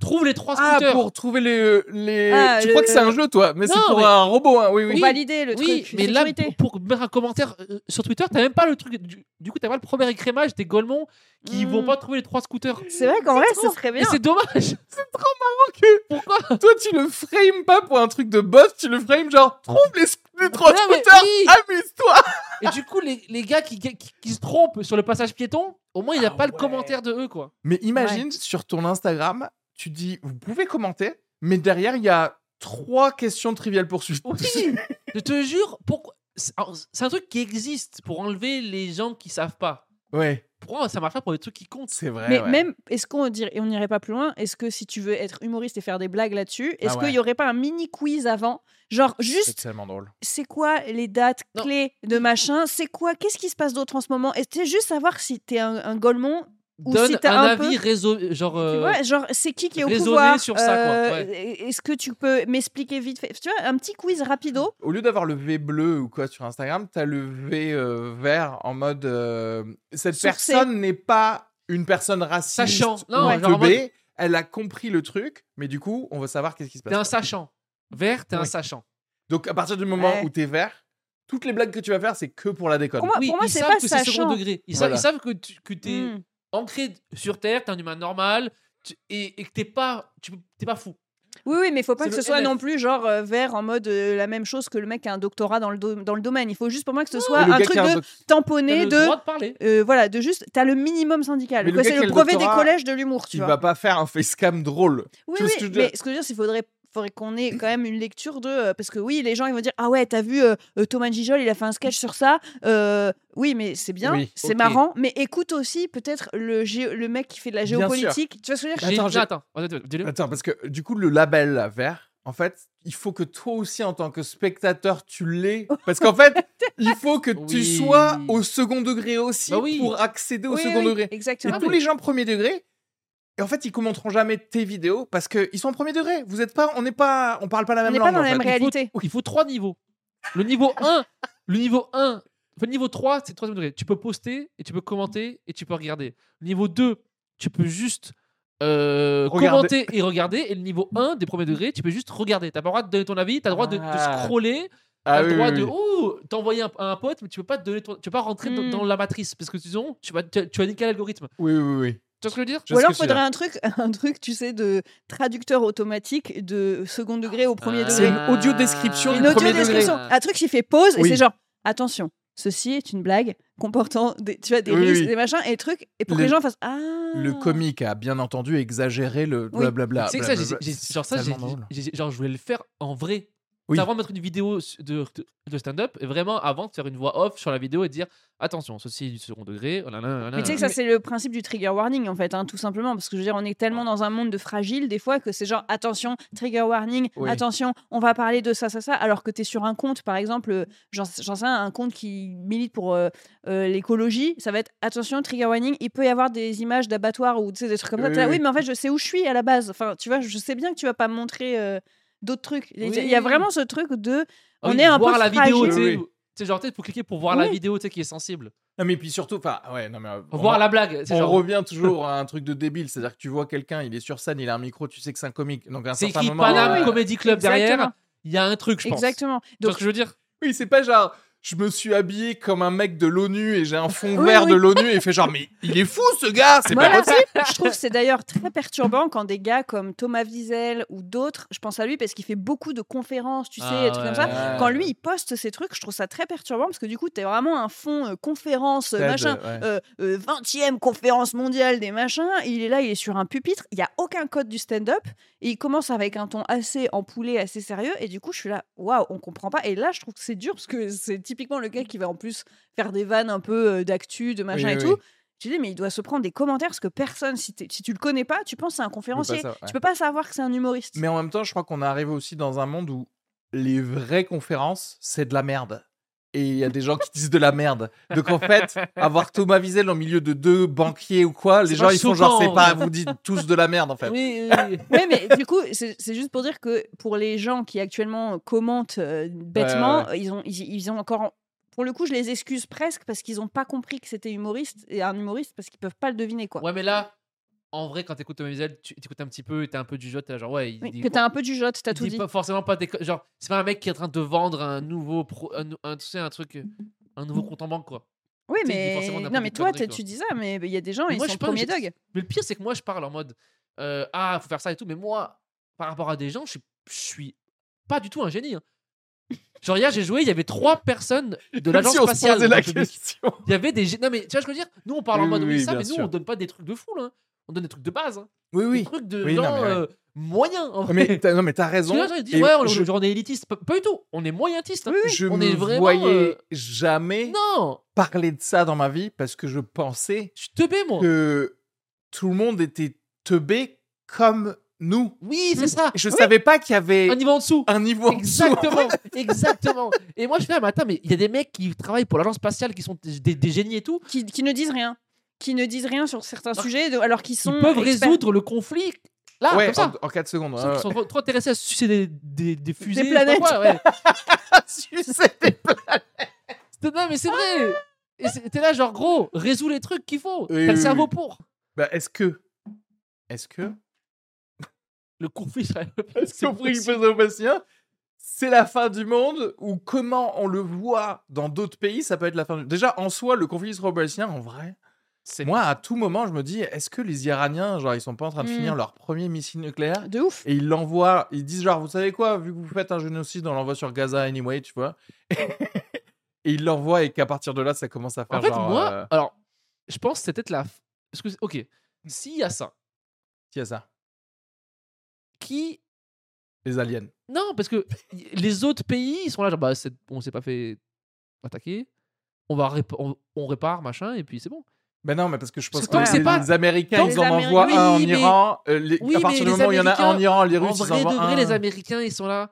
trouve les trois Ah, scooters. pour trouver les. les... Ah, tu le- crois que c'est un jeu, toi Mais c'est pour mais- un robot, hein. Oui, oui. Pour valider le oui, truc. mais là, pour, pour mettre un commentaire euh, sur Twitter, t'as même pas le truc. Du, du coup, t'as pas le premier écrémage des Golemons qui Mm. vont pas trouver les trois scooters. C'est vrai qu'en vrai, ce serait Mais bien. c'est dommage. C'est trop marrant que. Pourquoi Toi, tu le frames pas pour un truc de boss, tu le frames genre, trouve les, les trois Non, scooters, oui. amuse-toi Et du coup, les, les gars qui, qui, qui se trompent sur le passage piéton, au moins, il n'y a Ah pas le commentaire de eux, quoi. Mais imagine, sur ton Instagram, tu dis, vous pouvez commenter, mais derrière, il y a trois questions triviales poursuites. Oui, je te jure, pourquoi c'est c'est un truc qui existe pour enlever les gens qui savent pas. ouais, Pourquoi ça marche pas pour les trucs qui comptent c'est vrai. Mais ouais. même, est-ce qu'on dirait, et on n'irait pas plus loin Est-ce que si tu veux être humoriste et faire des blagues là-dessus, est-ce Ah qu'il ouais. y aurait pas un mini quiz avant? Genre, C'est juste, tellement drôle. c'est quoi les dates Non. clés de machin? C'est quoi Qu'est-ce qui se passe d'autre en ce moment? Et c'est juste savoir si t'es un, un Golemon Donne si t'as un, un avis peu- réseau, genre. Tu euh, vois, genre, c'est qui qui est au pouvoir sur ça, quoi, Euh, Est-ce que tu peux m'expliquer vite fait? Tu vois, un petit quiz rapido. Au lieu d'avoir le V bleu ou quoi sur Instagram, t'as le V euh, vert en mode euh, cette personne n'est pas une personne raciste Sachant. ou Non, un genre en teubé, elle a compris le truc, mais du coup, on veut savoir qu'est-ce qui se passe. T'es un sachant. Vert, t'es un Oui. sachant. Donc à partir du moment Ouais. où t'es vert, toutes les blagues que tu vas faire, c'est que pour la déconne. Pour moi, oui, pour moi ils c'est savent pas que c'est second sachant. degré. Ils, savent, Voilà. ils savent que tu que es Hmm. Ancré sur Terre, t'es un humain normal tu- et, et que t'es pas, tu t'es pas fou. Oui, oui, mais il faut pas que ce soit NF. non plus genre euh, vert en mode euh, la même chose que le mec qui a un doctorat dans le, do- dans le domaine. Il faut juste pour moi que ce soit un truc un de tamponner, le de. droit de parler. euh, voilà, de juste. T'as le minimum syndical. C'est le le brevet des collèges de l'humour, tu il vois. va pas faire un facecam drôle. Oui, Tu oui, mais ce que je veux dire, c'est qu'il faudrait, faudrait qu'on ait quand même une lecture de. euh, parce que oui, les gens, ils vont dire Ah ouais, t'as vu euh, euh, Thomas Gijol, il a fait un sketch sur ça. Euh, oui, mais c'est bien, Oui, c'est marrant. Mais écoute aussi peut-être le, gé- le mec qui fait de la géopolitique. Tu vois ce que je veux dire? J'ai- Attends, j'ai- attends, attends. Attends, parce que du coup, le label là, vert, en fait, il faut que toi aussi, en tant que spectateur, tu l'aies. Parce qu'en fait, il faut que tu Oui. sois au second degré aussi Bah oui. pour accéder au Oui, second oui, degré. Et Exactement. tous les gens premier degré, et en fait, ils commenteront jamais tes vidéos parce qu'ils sont en premier degré. Vous êtes pas, on n'est pas, on parle pas la On même n'est langue. pas dans la même fait. réalité. Il faut trois niveaux. Le niveau 1, le niveau 1, enfin, le niveau 3, c'est le troisième degré. Tu peux poster et tu peux commenter et tu peux regarder. Le niveau 2, tu peux juste euh, commenter et regarder. Et le niveau 1 des premiers degrés, tu peux juste regarder. T'as pas le droit de donner ton avis, t'as le droit de, de Ah. scroller Ah T'as le droit oui, de oui. oh, t'envoyer un, à un pote, mais tu peux pas te donner ton- tu peux pas rentrer dans- Mm. dans, la matrice parce que sinon tu vas tu, tu vas niquer l'algorithme. Oui, oui, oui. Tu vois ce que je veux dire? Ou alors, veux faudrait un truc, un truc, tu sais, de traducteur automatique de second degré au premier Ah. C'est degré. une audio description Une audio description. Un truc qui fait pause et c'est genre, attention, ceci est une blague comportant des, tu vois, des Oui, risques, oui. des machins et trucs, et pour Le- que les gens fassent Ah. Le comique a bien entendu exagéré le Oui. blablabla. C'est que ça, j'ai- C'est genre ça, genre je voulais le faire en vrai. Oui. Avant de mettre une vidéo de, de, de stand-up, et vraiment avant de faire une voix off sur la vidéo et de dire attention, ceci est du second degré. oh là là là là. Mais tu sais que ça, c'est le principe du trigger warning, en fait, hein, tout simplement. Parce que je veux dire, on est tellement dans un monde de fragile, des fois, que c'est genre, attention, trigger warning, Oui. attention, on va parler de ça, ça, ça. Alors que tu es sur un compte, par exemple, euh, j'en j'en sais un, un compte qui milite pour euh, euh, l'écologie, ça va être, attention, trigger warning, il peut y avoir des images d'abattoirs ou des trucs comme ça. Oui, mais en fait, je sais où je suis à la base. Enfin, tu vois, je sais bien que tu vas pas me montrer euh, d'autres trucs. Il y a- il y a Oui. vraiment ce truc de. Ah on oui, est un peu voir la vidéo, tu fragile. sais. Oui, oui. Tu sais, genre, peut-être faut cliquer pour voir la vidéo, tu sais, qui est sensible. Non, mais puis surtout, enfin, ouais, non, mais. euh, on Voir la blague. c'est On genre- revient toujours à un truc de débile, c'est-à-dire que tu vois quelqu'un, il est sur scène, il a un micro, tu sais que c'est un comique. Donc à un C'est certain écrit moment. Paname Oui, oui. Comedy Club derrière. Il y a un truc, je pense. Exactement. Tu vois Donc, ce que je veux dire? Oui, c'est pas genre. Je me suis habillé comme un mec de l'ONU et j'ai un fond Oui, vert oui. de l'ONU et fait genre mais il est fou ce gars, c'est pas Voilà. possible. je trouve c'est d'ailleurs très perturbant quand des gars comme Thomas Wiesel ou d'autres, je pense à lui parce qu'il fait beaucoup de conférences, tu sais, Ah trucs comme ça. ouais. Quand lui, il poste ces trucs, je trouve ça très perturbant parce que du coup, t'es vraiment un fond euh, conférence, euh, TED, machin. ouais. euh, euh, 20e conférence mondiale des machins, il est là, il est sur un pupitre, il y a aucun code du stand-up et il commence avec un ton assez empoulé, assez sérieux et du coup je suis là, waouh, on comprend pas et là je trouve que c'est dur parce que c'est typiquement le gars qui va en plus faire des vannes un peu euh, d'actu, de machin Oui, et oui, tout. Tu dis mais il doit se prendre des commentaires parce que personne, si, si tu le connais pas, tu penses que c'est un conférencier, ouais. tu peux pas savoir que c'est un humoriste. Mais en même temps, je crois qu'on est arrivé aussi dans un monde où les vraies conférences, c'est de la merde. Et il y a des gens qui disent de la merde. Donc en fait, avoir Thomas Wiesel au milieu de deux banquiers ou quoi, les gens ils font genre c'est pas, en vrai. vous dites tous de la merde en fait. Oui, oui. Mais du coup, c'est c'est juste pour dire que pour les gens qui actuellement commentent euh, bêtement, Ils, ont, ils, ils ont encore. Pour le coup, je les excuse presque parce qu'ils n'ont pas compris que c'était humoriste et un humoriste parce qu'ils peuvent pas le deviner quoi. Ouais, mais là, en vrai, quand t'écoutes Thomas Wiesel, tu écoutes un petit peu, t'es un peu du jeu, t'es genre, ouais, il Oui, dit, que t'as un peu du jote, t'as tout dit pas forcément pas des. Genre, c'est pas un mec qui est en train de vendre un nouveau. Pro, un, un- tu sais, un truc. Un nouveau compte en banque, quoi. Oui, tu sais, mais non, mais toi, t'as- tu dis ça, mais il y a des gens, Mais ils moi, je sont premier dog. Mais le pire, c'est que moi, je parle en mode. euh, ah, faut faire ça et tout, mais moi, par rapport à des gens, je suis, je suis pas du tout un génie. hein. Genre, hier, j'ai joué, il y avait trois personnes de l'agence si spatiale. la. Il y avait des. Non, mais tu vois ce que je veux dire? Nous, on parle en mode oui, ça, mais nous, sûr. on donne pas des trucs de fou, là. On donne des trucs de base. hein. Oui, Des oui. trucs de Oui, non, gens mais ouais. euh, moyens. En vrai. Mais t'as- non, mais t'as Parce raison. là, dit, ouais, on, je, genre, on est élitiste. Pas, pas du tout. On est moyentiste. hein. je on me est vraiment, voyais euh, jamais Non, parler de ça dans ma vie parce que je pensais je suis teubé, moi. que tout le monde était teubé comme nous. Oui, c'est ça. Je savais pas qu'il y avait Un niveau en dessous. un niveau en dessous. Exactement, exactement. Et moi, je fais, ah, mais attends, mais il y a des mecs qui travaillent pour l'agence spatiale qui sont des, des- des génies et tout. Qui, qui ne disent rien. Qui ne disent rien sur certains Ah. sujets alors qu'ils sont. Ils peuvent experts. résoudre le conflit là, ouais, comme ça. en, 4 secondes. Ils ouais, sont, ils sont trop, trop intéressés à sucer des, des, des fusées. pas planètes. quoi, ouais. Sucer des C'était- Non, mais c'est vrai. Et t'es là, genre, gros, résous les trucs qu'il faut. T'as le cerveau pour. Bah, est-ce que. Est-ce que. Le conflit israélien. Est-ce c'est la fin du monde ou comment on le voit dans d'autres pays, ça peut être la fin du Déjà, en soi, le conflit israélo-palestinien, en vrai, moi, à tout moment, je me dis, est-ce que les Iraniens, genre, ils sont pas en train de Mm. finir leur premier missile nucléaire De ouf. et ils l'envoient, ils disent genre, vous savez quoi, vu que vous faites un génocide, on l'envoie sur Gaza anyway, tu vois. et ils l'envoient et qu'à partir de là, ça commence à faire En fait, genre, moi, euh, alors, je pense que c'est peut-être la. Parce que, ok, s'il y a ça, qui a ça qui. Les aliens. Non, parce que y- les autres pays, ils sont là, genre, bah, on s'est pas fait attaquer. On, va répa- on, on répare, machin, et puis c'est bon. Ben non, mais parce que je pense que que les, pas- les Américains, ils en envoient un en mais- Iran. euh, les- Oui, à partir du moment où il y en a un en Iran, les en Russes, ils vrai, de envoient vrai, un. les Américains, ils sont là.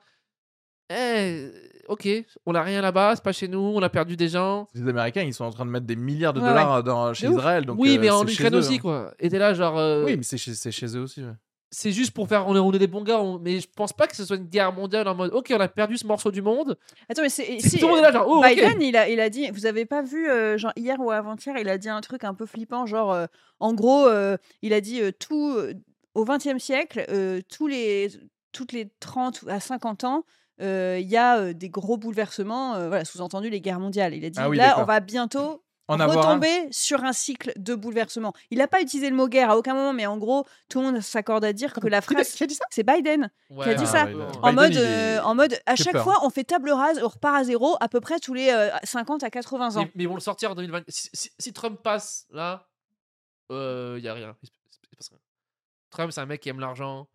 Eh, ok, on a rien là-bas, c'est pas chez nous, on a perdu des gens. Les Américains, ils sont en train de mettre des milliards de Ouais, dollars dans, chez De. Israël. Donc, oui, euh, mais en Ukraine aussi, hein. quoi. Et t'es là, genre. euh, Oui, mais c'est chez, c'est chez eux aussi. ouais. C'est juste pour faire. On est, on est des bons gars, on- mais je pense pas que ce soit une guerre mondiale en mode. Ok, on a perdu ce morceau du monde. Attends, mais c'est. Si, tout le monde est là, genre. Oh. Biden, il, a, il a dit, vous avez pas vu, euh, genre hier ou avant-hier, il a dit un truc un peu flippant, genre, euh, en gros, euh, il a dit euh, tout, euh, au XXe siècle, euh, tous les, toutes les 30 à 50 ans, euh, il y a euh, des gros bouleversements, euh, voilà, sous-entendu les guerres mondiales. Il a dit Ah oui, là, on va bientôt En avoir un. retomber sur un cycle de bouleversement. Il n'a pas utilisé le mot guerre à aucun moment, mais en gros, tout le monde s'accorde à dire que la Qui a- phrase. qui a dit ça? C'est Biden Ouais, a dit ouais, ça. ouais, ouais. en Biden, mode, il est- euh, en mode, à chaque peur. fois, on fait table rase, on repart à zéro à peu près tous les euh, 50 à 80 ans. Mais, mais ils vont le sortir en 2020. Si, si- si Trump passe là, il y a rien. Il se- il se passe rien. Trump, c'est un mec qui aime l'argent.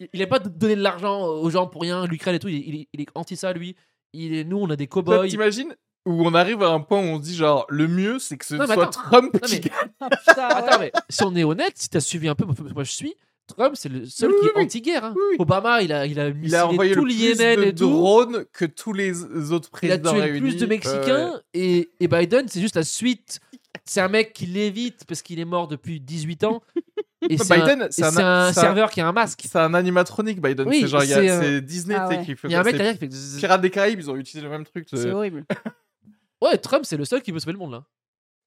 Il- n'aime pas de donner de l'argent aux gens pour rien. L'Ukraine et tout, il, il- il est anti ça, lui. Il est, nous, on a des cow-boys. T'imagines où on arrive à un point où on se dit genre le mieux c'est que ce Non, soit attends. Trump Non, qui mais- gagne. Ah, putain, Attends, ouais. mais si on est honnête, si t'as suivi un peu, moi je suis, Trump, c'est le seul Oui, qui est oui. anti-guerre. hein. Oui. Obama, il a, il a Il a envoyé tout le plus de et tout. drones que tous les autres Il a présidents tué réunis. plus de Mexicains et, et Biden, c'est juste la suite. C'est un mec qui l'évite parce qu'il est mort depuis 18 ans. Et c'est Biden, un, serveur qui a un masque. C'est un animatronique Biden. Oui, c'est genre il y a- c'est, euh, c'est Disney Ah ouais. qui fait Il y a un mec derrière qui fait. Pirates des Caraïbes, ils ont utilisé le même truc. C'est horrible. Ouais, Trump, c'est le seul qui peut sauver le monde là.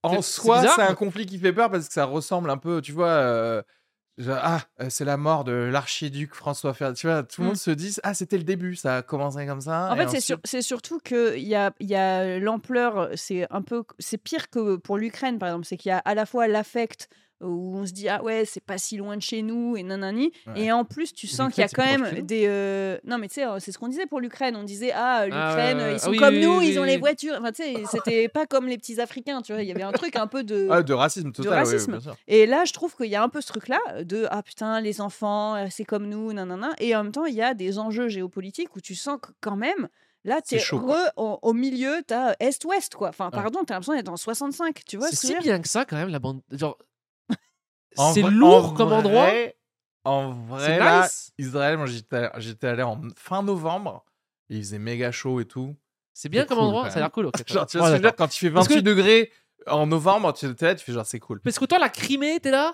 En soi, c'est un conflit qui fait peur parce que ça ressemble un peu, tu vois. euh, ah, euh, c'est la mort de l'archiduc François Ferdinand. Tu vois, tout le Mm. monde se dit, ah, c'était le début, ça a commencé comme ça. En fait, c'est ensuite- sur- c'est surtout qu'il y a, il y a l'ampleur, c'est un peu, c'est pire que pour l'Ukraine, par exemple. C'est qu'il y a à la fois l'affect où on se dit, ah ouais, c'est pas si loin de chez nous, et nanani. Ouais. Et en plus, tu sens qu'il y a L'Ukraine, quand même de des. euh, Non, mais tu sais, euh, c'est ce qu'on disait pour l'Ukraine. On disait, ah, l'Ukraine, ouais, ouais. ils sont Ah oui, comme oui, nous, oui, ils ont les voitures. Enfin, tu sais, c'était pas comme les petits Africains, tu vois. Il y avait un truc un peu de. Ah, de racisme total. oui, racisme. Et là, je trouve qu'il y a un peu ce truc-là de ah putain, les enfants, euh, c'est comme nous, nanana. Et en même temps, il y a des enjeux géopolitiques où tu sens que quand même, là, t'es re- au, au milieu, t'as est-ouest, quoi. Enfin, pardon, t'as l'impression d'être en 65, tu vois C'est si bien que ça quand même la bande. Genre. En C'est lourd en comme endroit. vrai- En vrai, C'est là, nice. Israël, moi j'étais j'étais allé en fin novembre, et il faisait méga chaud et tout. C'est bien C'est comme cool, endroit, ça a l'air cool. ok, Genre, tu vois ce que je veux dire, d'accord. quand il fait Parce que- 28 degrés en novembre, tu es là, tu fais genre c'est cool. Parce que toi, la Crimée, t'es là?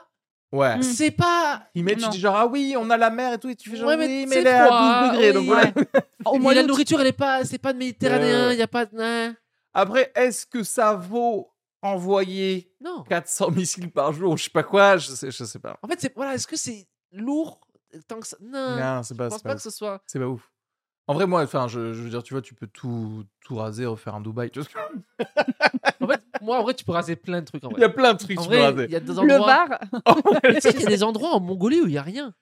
Ouais. Mm. C'est pas. Il met, tu dis genre, ah oui, on a la mer et tout, et tu fais genre, Ouais, mais oui, mais c'est elle est à froid, 12 degrés, donc oui. voilà. Au mois la nourriture, elle est pas. C'est pas de méditerranéen, il y a pas de. hein. Après, est-ce que ça vaut envoyer Non. 400 missiles par jour, je sais pas quoi, je sais, je sais pas. En fait, c'est voilà, est-ce que c'est lourd tant que ça? Non. Non, c'est pas, je pense c'est pas, que ce soit. C'est pas ouf. En vrai, moi, enfin, je, je veux dire, tu vois, tu peux tout, tout raser, refaire un Dubaï. Tu vois ce que- En fait, moi, en vrai, tu peux raser plein de trucs. En Il y a plein de trucs en que tu peux raser. il y a des Le endroits. bar, Est-ce qu'il y a des endroits en Mongolie où il y a rien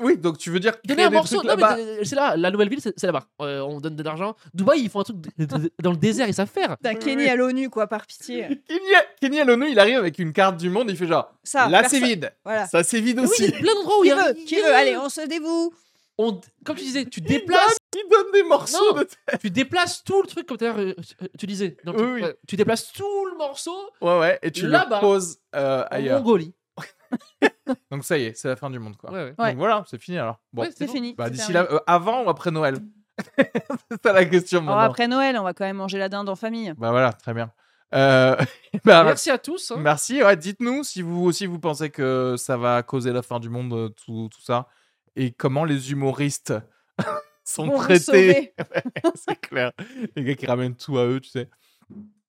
Oui, donc tu veux dire Donner un des morceau. Non, mais là-bas. c'est là, la nouvelle ville, c'est là-bas. Euh, on donne de l'argent. Dubaï, ils font un truc de- de- de- dans le désert, ils savent faire. T'as Kenny à l'ONU, quoi, par pitié. Kenny, Kenny à l'ONU, il arrive avec une carte du monde, il fait genre, Ça, là c'est vide, Voilà. ça c'est vide Mais oui, il y aussi. a plein d'endroits où il y Qui a veut rien. Qui veut? Allez, on se dévoue. On- Comme tu disais, tu déplaces, Il donne des morceaux Non. de tu déplaces tout le truc comme euh, euh, tu disais. Donc, Oui, tu, oui. ouais, tu déplaces tout le morceau Ouais, ouais, et tu le poses euh, en ailleurs. Mongolie. Donc ça y est, c'est la fin du monde, quoi. Ouais, ouais. Ouais. Donc voilà, c'est fini alors. Bon, Ouais, C'est bon. fini. bah d'ici là, euh, avant ou après Noël? C'est ça la question Alors, après Noël, on va quand même manger la dinde en famille. Bah voilà, très bien. Euh, bah, Merci à tous. hein. Merci. Ouais, dites-nous si vous aussi vous pensez que ça va causer la fin du monde, euh, tout, tout ça, et comment les humoristes sont traités? C'est clair. Les gars qui ramènent tout à eux, tu sais.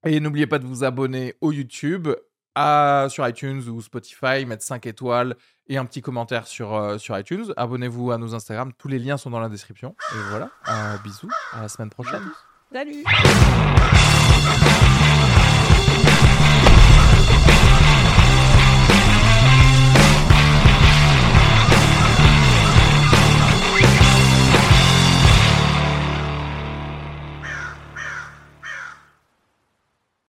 Et n'oubliez pas de vous abonner au YouTube, à, sur iTunes ou Spotify, mettre 5 étoiles et un petit commentaire sur, euh, sur iTunes. Abonnez-vous à nos Instagram, tous les liens sont dans la description. Et voilà, Euh, bisous, à la semaine prochaine. Salut